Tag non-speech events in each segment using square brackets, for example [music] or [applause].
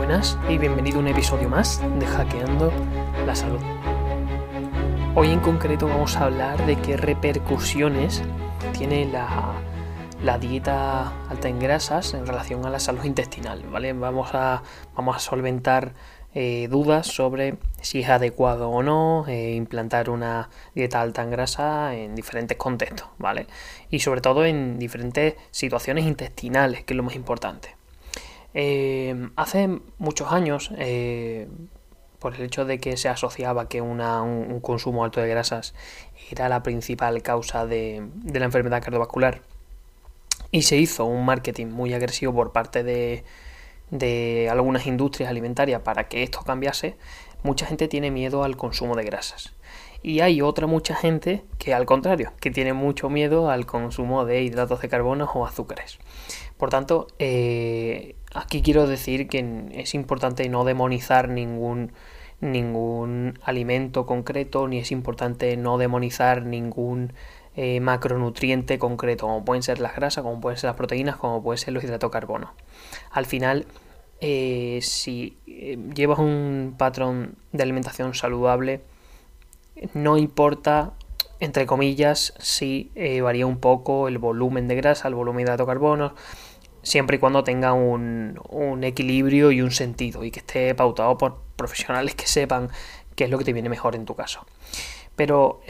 buenas y bienvenido a un episodio más de Hackeando la Salud. Hoy en concreto vamos a hablar de qué repercusiones tiene la, dieta alta en grasas en relación a la salud intestinal, ¿vale? Vamos a, vamos a solventar eh, dudas sobre si es adecuado o no eh, implantar una dieta alta en grasa en diferentes contextos, ¿vale? Y sobre todo en diferentes situaciones intestinales, que es lo más importante. Eh, hace muchos años, por el hecho de que se asociaba que un, consumo alto de grasas era la principal causa de, la enfermedad cardiovascular, y se hizo un marketing muy agresivo por parte de, de algunas industrias alimentarias para que esto cambiase, mucha gente tiene miedo al consumo de grasas. Y hay otra mucha gente que al contrario, que tiene mucho miedo al consumo de hidratos de carbono o azúcares. Por tanto, eh, aquí quiero decir que es importante no demonizar ningún, ningún alimento concreto, ni es importante no demonizar ningún eh, macronutriente concreto, como pueden ser las grasas, como pueden ser las proteínas, como pueden ser los hidratos de carbono. Al final, eh, si eh, llevas un patrón de alimentación saludable, no importa, entre comillas, si varía un poco el volumen de grasa, el volumen de hidratos de carbono, siempre y cuando tenga un, equilibrio y un sentido y que esté pautado por profesionales que sepan qué es lo que te viene mejor en tu caso. Pero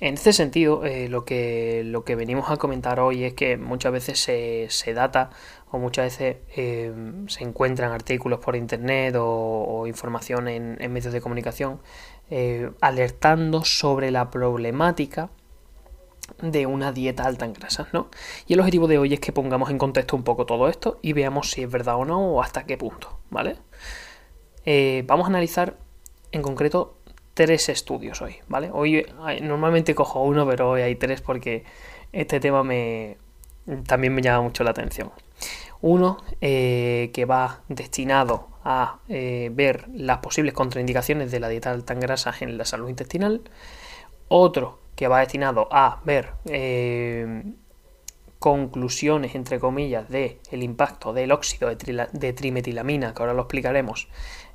en este sentido, eh, lo, que, lo que venimos a comentar hoy es que muchas veces se, data o muchas veces eh, se encuentran artículos por internet o, información en, medios de comunicación eh, alertando sobre la problemática de una dieta alta en grasas, ¿no? Y el objetivo de hoy es que pongamos en contexto un poco todo esto y veamos si es verdad o no o hasta qué punto, ¿vale? vamos a analizar en concreto tres estudios hoy, ¿vale? Hoy normalmente cojo uno, pero hoy hay tres porque este tema me también me llama mucho la atención. Uno eh, que va destinado a eh, ver las posibles contraindicaciones de la dieta alta en grasas en la salud intestinal. Otro que va destinado a ver eh, conclusiones, entre comillas, del el impacto del óxido de, de, trimetilamina, que ahora lo explicaremos,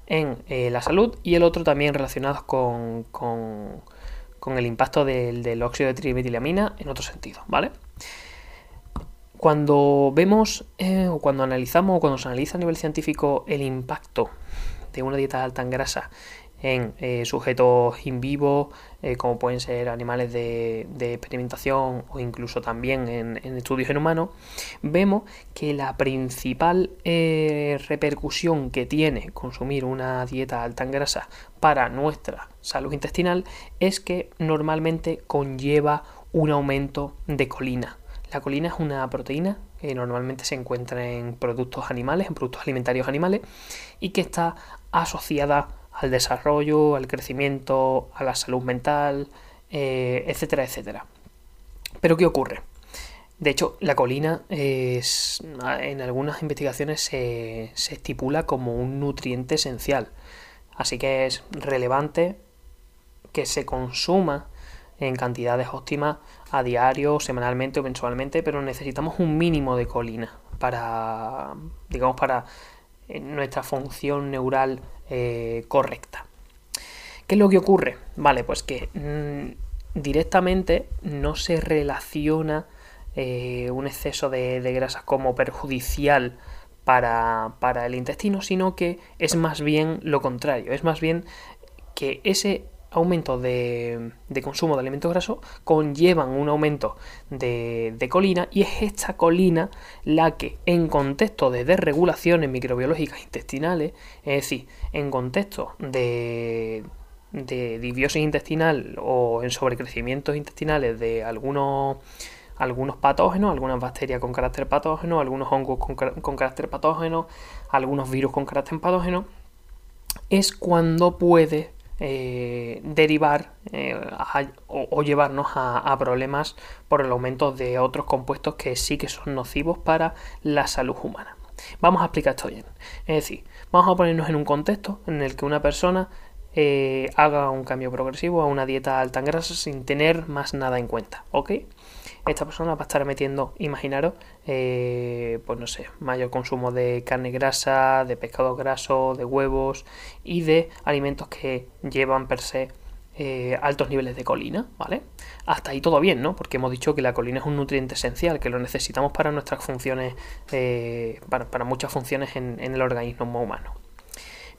en eh, la salud y el otro también relacionado con, con, el impacto del, óxido de trimetilamina en otro sentido, ¿vale? Cuando vemos eh, o cuando analizamos o cuando se analiza a nivel científico el impacto de una dieta alta en grasa en eh, sujetos in vivo, eh, como pueden ser animales de, experimentación o incluso también en, estudios en humanos, vemos que la principal eh, repercusión que tiene consumir una dieta alta en grasa para nuestra salud intestinal es que normalmente conlleva un aumento de colina. La colina es una proteína que normalmente se encuentra en productos animales, en productos alimentarios animales, y que está asociada al desarrollo, al crecimiento, a la salud mental, eh, etcétera, etcétera. Pero ¿qué ocurre? De hecho, la colina es, en algunas investigaciones se, estipula como un nutriente esencial. Así que es relevante que se consuma en cantidades óptimas a diario, semanalmente o mensualmente, pero necesitamos un mínimo de colina para, digamos, para nuestra función neural eh, correcta. ¿Qué es lo que ocurre? Vale, pues que mm, directamente no se relaciona eh, un exceso de, grasas como perjudicial para, para el intestino, sino que es más bien lo contrario, es más bien que ese aumento de, consumo de alimentos grasos conllevan un aumento de, colina y es esta colina la que en contexto de desregulaciones microbiológicas intestinales, es decir, en contexto de, de disbiosis intestinal o en sobrecrecimientos intestinales de algunos algunos patógenos, algunas bacterias con carácter patógeno, algunos hongos con, con carácter patógeno, algunos virus con carácter patógeno, es cuando puede eh, derivar eh, o, llevarnos a, problemas por el aumento de otros compuestos que sí que son nocivos para la salud humana. Vamos a explicar esto bien. Es decir, vamos a ponernos en un contexto en el que una persona eh, haga un cambio progresivo a una dieta alta en grasa sin tener más nada en cuenta. ¿Ok? Esta persona va a estar metiendo, imaginaros, eh, pues no sé, mayor consumo de carne grasa, de pescado graso, de huevos y de alimentos que llevan per se eh, altos niveles de colina, ¿vale? Hasta ahí todo bien, ¿no? Porque hemos dicho que la colina es un nutriente esencial, que lo necesitamos para nuestras funciones, eh, para, muchas funciones en, el organismo humano.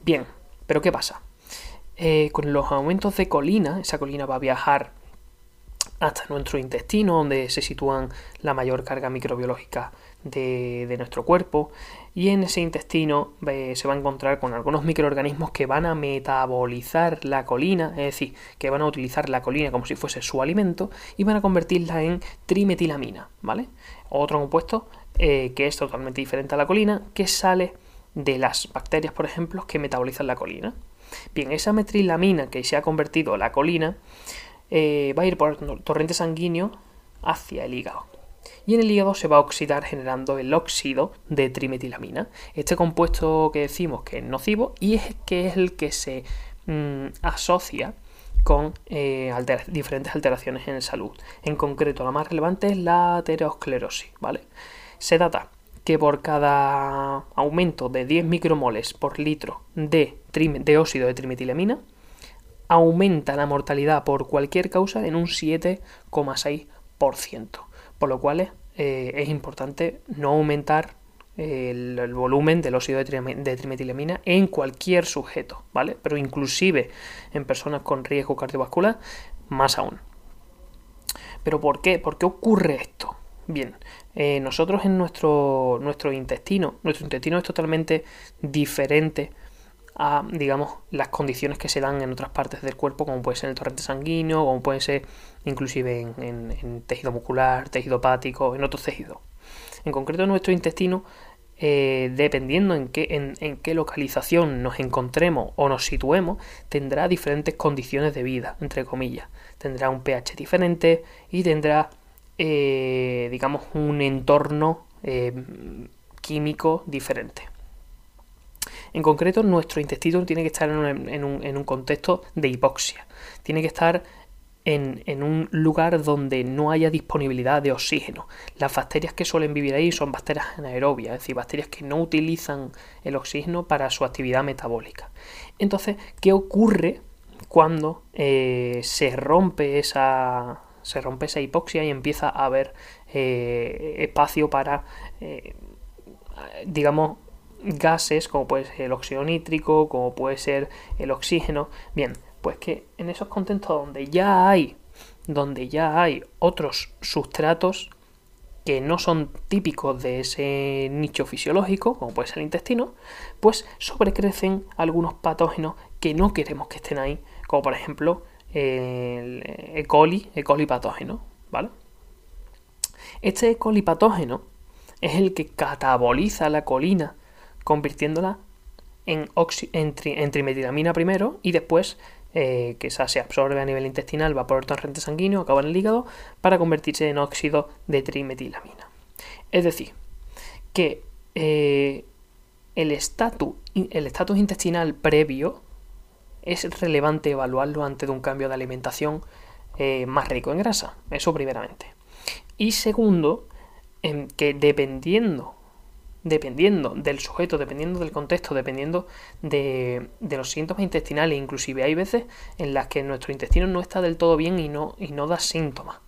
Bien, pero ¿qué pasa? con los aumentos de colina, esa colina va a viajar hasta nuestro intestino, donde se sitúan la mayor carga microbiológica de, nuestro cuerpo. Y en ese intestino eh, se va a encontrar con algunos microorganismos que van a metabolizar la colina, es decir, que van a utilizar la colina como si fuese su alimento y van a convertirla en trimetilamina, ¿vale? Otro compuesto eh, que es totalmente diferente a la colina, que sale de las bacterias, por ejemplo, que metabolizan la colina. Bien, esa metrilamina que se ha convertido la colina eh, va a ir por torrente sanguíneo hacia el hígado. Y en el hígado se va a oxidar generando el óxido de trimetilamina. Este compuesto que decimos que es nocivo y es que es el que se mm, asocia con eh, diferentes alteraciones en salud. En concreto, la más relevante es la aterosclerosis, ¿vale? Se data que por cada aumento de 10 micromoles por litro de óxido de trimetilamina, aumenta la mortalidad por cualquier causa en un 7,6%. Por lo cual eh, es importante no aumentar el, volumen del óxido de, trimetilamina en cualquier sujeto, ¿vale? Pero inclusive en personas con riesgo cardiovascular, más aún. ¿Pero por qué? ¿Por qué ocurre esto? Bien, eh, nosotros en nuestro intestino, nuestro intestino es totalmente diferente a, digamos, las condiciones que se dan en otras partes del cuerpo, como puede ser el torrente sanguíneo, como puede ser inclusive en, tejido muscular, tejido hepático, en otros tejidos. En concreto, nuestro intestino, eh, dependiendo en qué, en, qué localización nos encontremos o nos situemos, tendrá diferentes condiciones de vida, entre comillas. Tendrá un pH diferente y tendrá, eh, digamos, un entorno eh, químico diferente. En concreto, nuestro intestino tiene que estar en un, contexto de hipoxia. Tiene que estar en, un lugar donde no haya disponibilidad de oxígeno. Las bacterias que suelen vivir ahí son bacterias anaerobias, es decir, bacterias que no utilizan el oxígeno para su actividad metabólica. Entonces, ¿qué ocurre cuando eh, se rompe esa se rompe esa hipoxia y empieza a haber eh, espacio para eh, digamos gases, como puede ser el óxido nítrico, como puede ser el oxígeno. Bien, pues que en esos contextos donde ya hay, donde ya hay otros sustratos que no son típicos de ese nicho fisiológico, como puede ser el intestino, pues sobrecrecen algunos patógenos que no queremos que estén ahí, como por ejemplo el E. coli, E. coli patógeno, ¿vale? Este E. coli patógeno es el que cataboliza la colina convirtiéndola en, en, trimetilamina primero y después eh, que esa se absorbe a nivel intestinal, va por el torrente sanguíneo, acaba en el hígado, para convertirse en óxido de trimetilamina. Es decir, que eh, el estatus el intestinal previo es relevante evaluarlo antes de un cambio de alimentación eh, más rico en grasa. Eso primeramente. Y segundo, que dependiendo dependiendo del sujeto, dependiendo del contexto, dependiendo de, los síntomas intestinales. Inclusive hay veces en las que nuestro intestino no está del todo bien y no, y no da síntomas.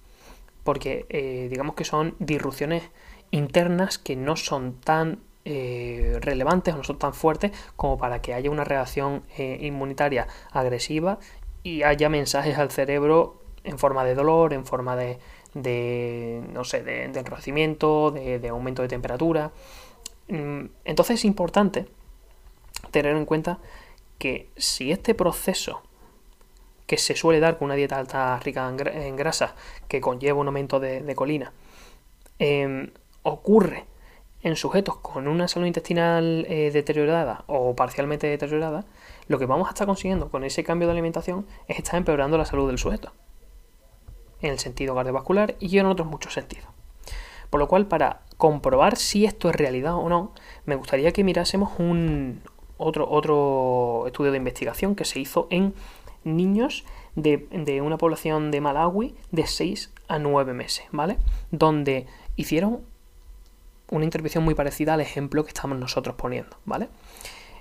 Porque eh, digamos que son disrupciones internas que no son tan eh, relevantes o no son tan fuertes como para que haya una reacción eh, inmunitaria agresiva y haya mensajes al cerebro en forma de dolor, en forma de, de no sé, de, de enrojecimiento, de, de aumento de temperatura. Mm, entonces es importante tener en cuenta que si este proceso que se suele dar con una dieta alta rica en grasa, que conlleva un aumento de, colina, em, ocurre en sujetos con una salud intestinal eh, deteriorada o parcialmente deteriorada, lo que vamos a estar consiguiendo con ese cambio de alimentación es estar empeorando la salud del sujeto, en el sentido cardiovascular y en otros muchos sentidos. Por lo cual, para comprobar si esto es realidad o no, me gustaría que mirásemos un otro, otro estudio de investigación que se hizo en niños de, una población de Malawi de 6 a 9 meses, ¿vale? Donde hicieron una intervención muy parecida al ejemplo que estamos nosotros poniendo, ¿vale?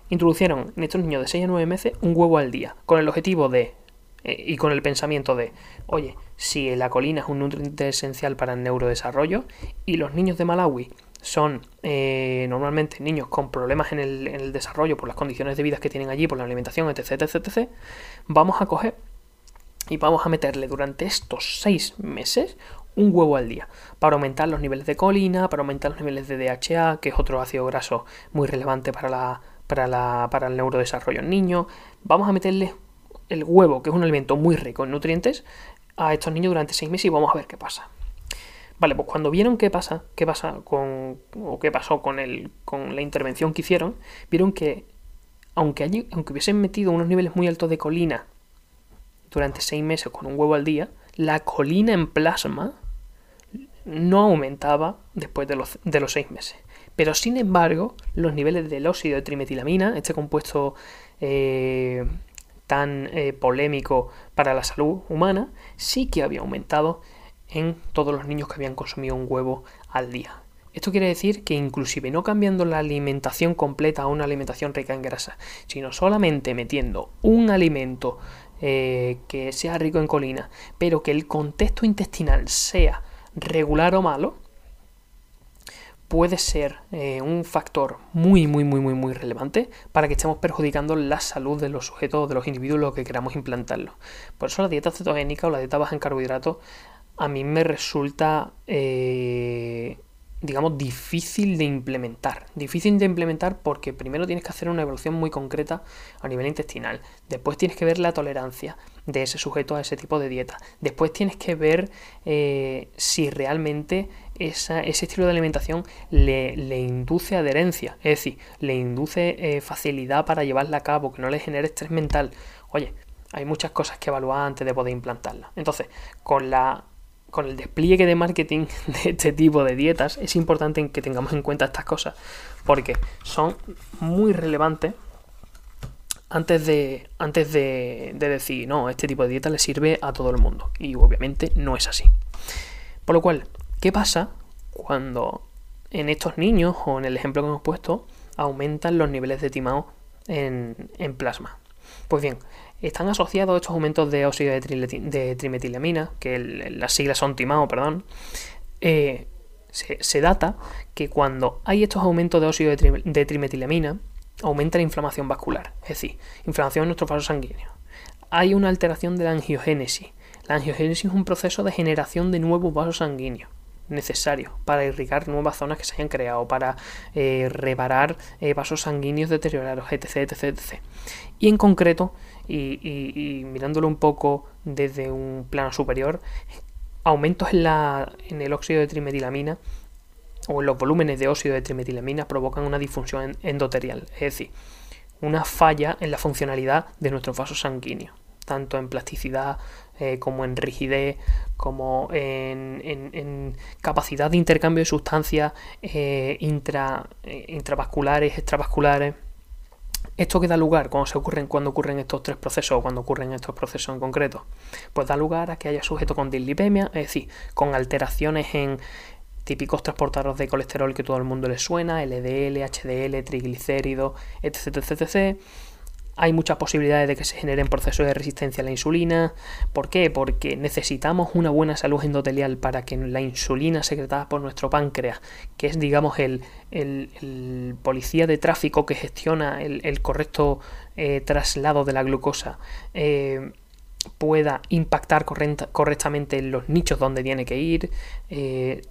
Introducieron en estos niños de 6 a 9 meses un huevo al día, con el objetivo de, eh, y con el pensamiento de, oye, si la colina es un nutriente esencial para el neurodesarrollo y los niños de Malawi son eh, normalmente niños con problemas en el, desarrollo por las condiciones de vida que tienen allí, por la alimentación, etc, etc, etc, vamos a coger y vamos a meterle durante estos seis meses un huevo al día para aumentar los niveles de colina, para aumentar los niveles de DHA, que es otro ácido graso muy relevante para, la, para, la, para el neurodesarrollo en niños. Vamos a meterle el huevo, que es un alimento muy rico en nutrientes, a estos niños durante seis meses y vamos a ver qué pasa. Vale, pues cuando vieron qué pasa, qué pasa con, o qué pasó con, el, con la intervención que hicieron, vieron que aunque, aunque hubiesen metido unos niveles muy altos de colina durante seis meses con un huevo al día, la colina en plasma no aumentaba después de los, de los seis meses. Pero sin embargo, los niveles del óxido de trimetilamina, este compuesto eh, tan eh, polémico para la salud humana, sí que había aumentado en todos los niños que habían consumido un huevo al día. Esto quiere decir que inclusive no cambiando la alimentación completa a una alimentación rica en grasa, sino solamente metiendo un alimento eh, que sea rico en colina, pero que el contexto intestinal sea regular o malo, puede ser eh, un factor muy, muy, muy, muy, muy relevante para que estemos perjudicando la salud de los sujetos, de los individuos, lo que queramos implantarlo. Por eso la dieta cetogénica o la dieta baja en carbohidratos a mí me resulta, eh, digamos, difícil de implementar. Difícil de implementar porque primero tienes que hacer una evaluación muy concreta a nivel intestinal. Después tienes que ver la tolerancia de ese sujeto a ese tipo de dieta. Después tienes que ver eh, si realmente ese estilo de alimentación le, induce adherencia. Es decir, le induce eh, facilidad para llevarla a cabo, que no le genere estrés mental. Oye, hay muchas cosas que evaluar antes de poder implantarla. Entonces, con la con el despliegue de marketing [laughs] de este tipo de dietas, es importante que tengamos en cuenta estas cosas, porque son muy relevantes antes de, antes de, decir, no, este tipo de dieta le sirve a todo el mundo. Y obviamente no es así. Por lo cual, ¿qué pasa cuando en estos niños, o en el ejemplo que hemos puesto, aumentan los niveles de timao en, plasma? Pues bien, están asociados estos aumentos de óxido de, trimetilamina, que las siglas son timao, perdón, eh, se, data que cuando hay estos aumentos de óxido de, trimetilamina, aumenta la inflamación vascular, es decir, inflamación en nuestro vaso sanguíneo. Hay una alteración de la angiogénesis. La angiogénesis es un proceso de generación de nuevos vasos sanguíneos necesarios para irrigar nuevas zonas que se hayan creado, para eh, reparar eh, vasos sanguíneos deteriorados, etc, etc, etc. Y en concreto, y, mirándolo un poco desde un plano superior, aumentos en, la, en el óxido de trimetilamina o en los volúmenes de óxido de trimetilamina provocan una disfunción endotelial, es decir, una falla en la funcionalidad de nuestros vasos sanguíneos, tanto en plasticidad eh, como en rigidez, como en, capacidad de intercambio de sustancias eh, intra, eh, intravasculares, extravasculares. ¿Esto que da lugar cuando, se ocurren, cuando ocurren estos tres procesos o cuando ocurren estos procesos en concreto? Pues da lugar a que haya sujeto con dislipemia, es decir, con alteraciones en típicos transportadores de colesterol que todo el mundo le suena, LDL, HDL, triglicéridos, etc, etc, etc hay muchas posibilidades de que se generen procesos de resistencia a la insulina. ¿Por qué? Porque necesitamos una buena salud endotelial para que la insulina secretada por nuestro páncreas, que es digamos el, policía de tráfico que gestiona el, correcto eh, traslado de la glucosa, eh, pueda impactar correctamente en los nichos donde tiene que ir. Eh,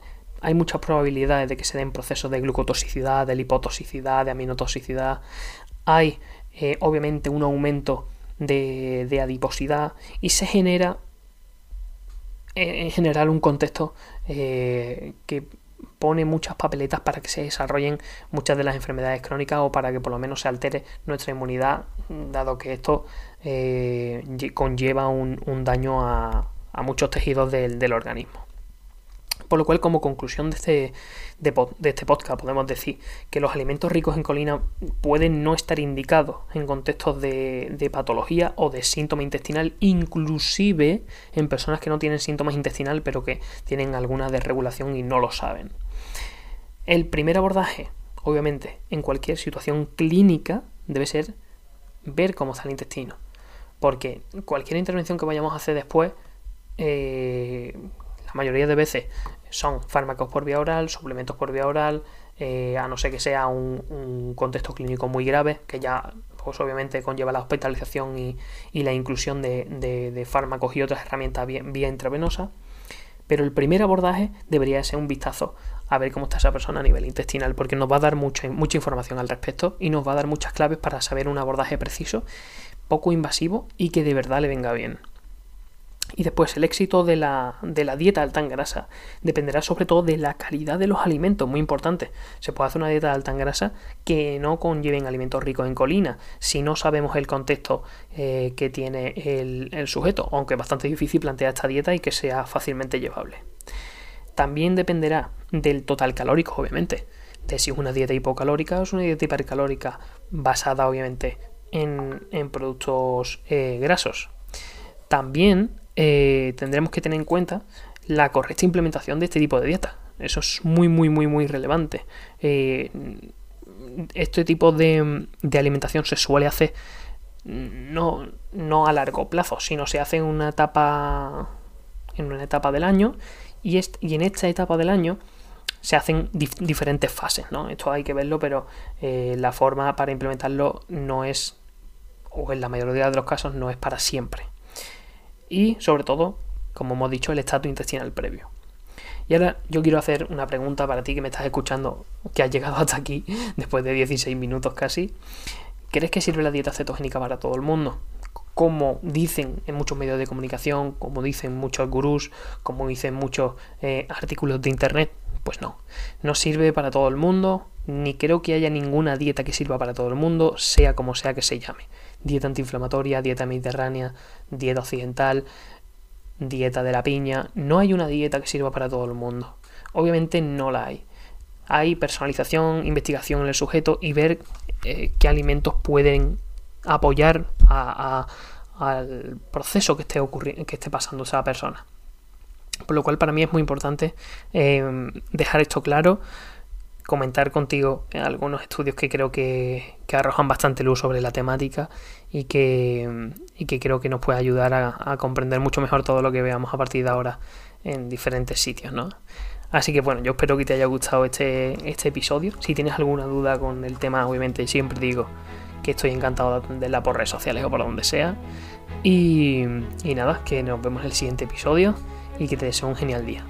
hay muchas probabilidades de que se den procesos de glucotoxicidad, de lipotoxicidad, de aminotoxicidad. Hay eh, obviamente un aumento de, adiposidad y se genera en general un contexto eh, que pone muchas papeletas para que se desarrollen muchas de las enfermedades crónicas o para que por lo menos se altere nuestra inmunidad, dado que esto eh, conlleva un, daño a, muchos tejidos del organismo. Por lo cual, como conclusión de este, de, este podcast, podemos decir que los alimentos ricos en colina pueden no estar indicados en contextos de, patología o de síntoma intestinal, inclusive en personas que no tienen síntomas intestinal, pero que tienen alguna desregulación y no lo saben. El primer abordaje, obviamente, en cualquier situación clínica, debe ser ver cómo está el intestino. Porque cualquier intervención que vayamos a hacer después, eh, la mayoría de veces son fármacos por vía oral, suplementos por vía oral, eh, a no ser que sea un, contexto clínico muy grave, que ya pues obviamente conlleva la hospitalización y, la inclusión de, fármacos y otras herramientas vía, intravenosa. Pero el primer abordaje debería ser un vistazo a ver cómo está esa persona a nivel intestinal, porque nos va a dar mucha, mucha información al respecto y nos va a dar muchas claves para saber un abordaje preciso, poco invasivo y que de verdad le venga bien. Y después el éxito de la, de la, dieta alta en grasa dependerá sobre todo de la calidad de los alimentos, muy importante. Se puede hacer una dieta alta en grasa que no conlleven alimentos ricos en colina, si no sabemos el contexto eh, que tiene el, el sujeto, aunque es bastante difícil plantear esta dieta y que sea fácilmente llevable. También dependerá del total calórico, obviamente, de si es una dieta hipocalórica o es una dieta hipercalórica basada, obviamente, en, en productos eh, grasos. También eh, tendremos que tener en cuenta la correcta implementación de este tipo de dieta. Eso es muy, muy, muy, muy relevante. Eh, este tipo de, alimentación se suele hacer no, no, a largo plazo, sino se hace en una etapa en una etapa del año y, y en esta etapa del año se hacen diferentes fases, ¿no? Esto hay que verlo, pero eh, la forma para implementarlo no es, o en la mayoría de los casos, no es para siempre y sobre todo, como hemos dicho, el estatus intestinal previo. Y ahora yo quiero hacer una pregunta para ti que me estás escuchando, que has llegado hasta aquí [laughs] después de 16 minutos casi. ¿Crees que sirve la dieta cetogénica para todo el mundo? Como dicen en muchos medios de comunicación, como dicen muchos gurús, como dicen muchos eh, artículos de internet, pues no, no sirve para todo el mundo, ni creo que haya ninguna dieta que sirva para todo el mundo, sea como sea que se llame dieta antiinflamatoria, dieta mediterránea, dieta occidental, dieta de la piña. No hay una dieta que sirva para todo el mundo. Obviamente no la hay. Hay personalización, investigación en el sujeto y ver eh, qué alimentos pueden apoyar al proceso que esté, que esté pasando esa persona. Por lo cual para mí es muy importante eh, dejar esto claro comentar contigo algunos estudios que creo que, arrojan bastante luz sobre la temática y que, que creo que nos puede ayudar a, comprender mucho mejor todo lo que veamos a partir de ahora en diferentes sitios, ¿no? Así que bueno, yo espero que te haya gustado este, este episodio. Si tienes alguna duda con el tema, obviamente siempre digo que estoy encantado de atenderla por redes sociales o por donde sea. Y, y nada, que nos vemos en el siguiente episodio y que te deseo un genial día.